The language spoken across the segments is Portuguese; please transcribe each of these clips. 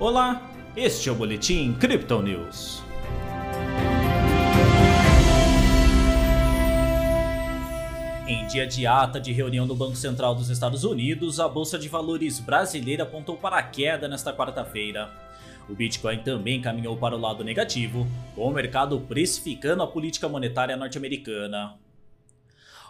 Olá, este é o Boletim Crypto News. Em dia de ata de reunião do Banco Central dos Estados Unidos, a Bolsa de Valores brasileira apontou para a queda nesta quarta-feira. O Bitcoin também caminhou para o lado negativo, com o mercado precificando a política monetária norte-americana.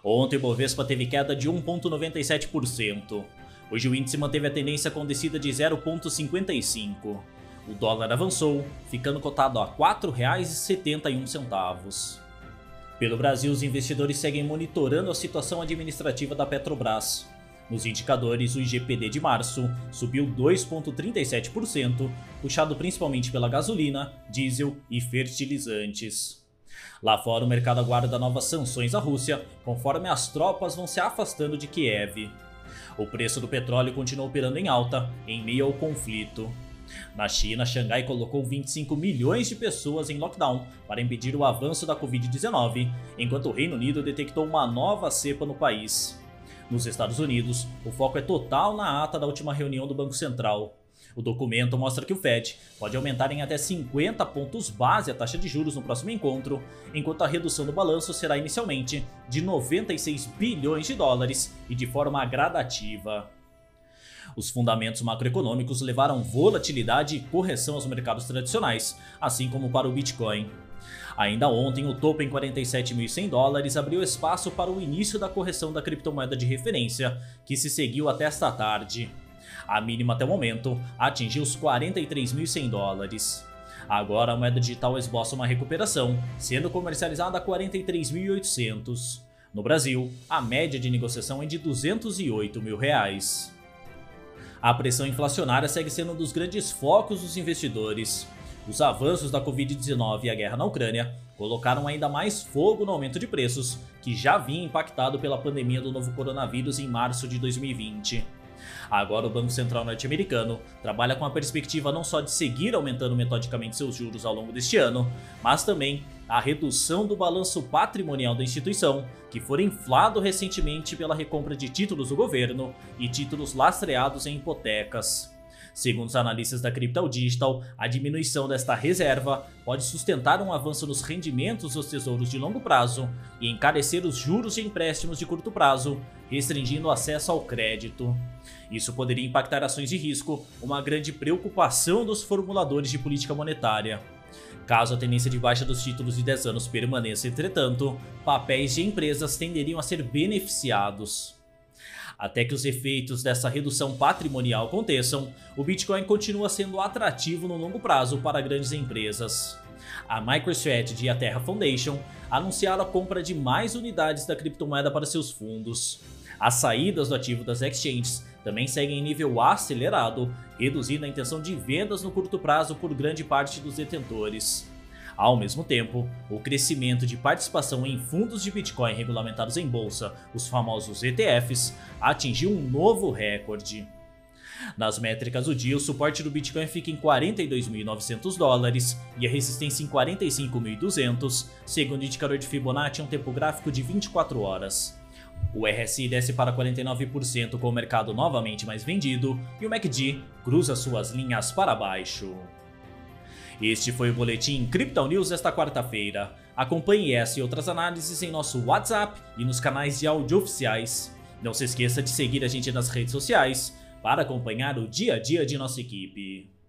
Ontem o Bovespa teve queda de 1,97%. Hoje o índice manteve a tendência com descida de 0,55. O dólar avançou, ficando cotado a R$ 4,71. Pelo Brasil, os investidores seguem monitorando a situação administrativa da Petrobras. Nos indicadores, o IGPD de março subiu 2,37%, puxado principalmente pela gasolina, diesel e fertilizantes. Lá fora, o mercado aguarda novas sanções à Rússia, conforme as tropas vão se afastando de Kiev. O preço do petróleo continua operando em alta, em meio ao conflito. Na China, Xangai colocou 25 milhões de pessoas em lockdown para impedir o avanço da Covid-19, enquanto o Reino Unido detectou uma nova cepa no país. Nos Estados Unidos, o foco é total na ata da última reunião do Banco Central. O documento mostra que o Fed pode aumentar em até 50 pontos base a taxa de juros no próximo encontro, enquanto a redução do balanço será inicialmente de 96 bilhões de dólares e de forma gradativa. Os fundamentos macroeconômicos levaram volatilidade e correção aos mercados tradicionais, assim como para o Bitcoin. Ainda ontem, o topo em 47.100 dólares abriu espaço para o início da correção da criptomoeda de referência, que se seguiu até esta tarde. A mínima até o momento atingiu os 43.100 dólares. Agora a moeda digital esboça uma recuperação, sendo comercializada a 43.800. No Brasil, a média de negociação é de 208 mil reais. A pressão inflacionária segue sendo um dos grandes focos dos investidores. Os avanços da Covid-19 e a guerra na Ucrânia colocaram ainda mais fogo no aumento de preços, que já vinha impactado pela pandemia do novo coronavírus em março de 2020. Agora, o Banco Central norte-americano trabalha com a perspectiva não só de seguir aumentando metodicamente seus juros ao longo deste ano, mas também a redução do balanço patrimonial da instituição, que foi inflado recentemente pela recompra de títulos do governo e títulos lastreados em hipotecas. Segundo os analistas da Crypto Digital, a diminuição desta reserva pode sustentar um avanço nos rendimentos dos tesouros de longo prazo e encarecer os juros de empréstimos de curto prazo, restringindo o acesso ao crédito. Isso poderia impactar ações de risco, uma grande preocupação dos formuladores de política monetária. Caso a tendência de baixa dos títulos de 10 anos permaneça, entretanto, papéis de empresas tenderiam a ser beneficiados. Até que os efeitos dessa redução patrimonial aconteçam, o Bitcoin continua sendo atrativo no longo prazo para grandes empresas. A MicroStrategy e a Terra Foundation anunciaram a compra de mais unidades da criptomoeda para seus fundos. As saídas do ativo das exchanges também seguem em nível acelerado, reduzindo a intenção de vendas no curto prazo por grande parte dos detentores. Ao mesmo tempo, o crescimento de participação em fundos de Bitcoin regulamentados em bolsa, os famosos ETFs, atingiu um novo recorde. Nas métricas do dia, o suporte do Bitcoin fica em 42.900 dólares e a resistência em 45.200, segundo o indicador de Fibonacci um tempo gráfico de 24 horas. O RSI desce para 49% com o mercado novamente mais vendido e o MACD cruza suas linhas para baixo. Este foi o Boletim Crypto News desta quarta-feira. Acompanhe essa e outras análises em nosso WhatsApp e nos canais de áudio oficiais. Não se esqueça de seguir a gente nas redes sociais para acompanhar o dia a dia de nossa equipe.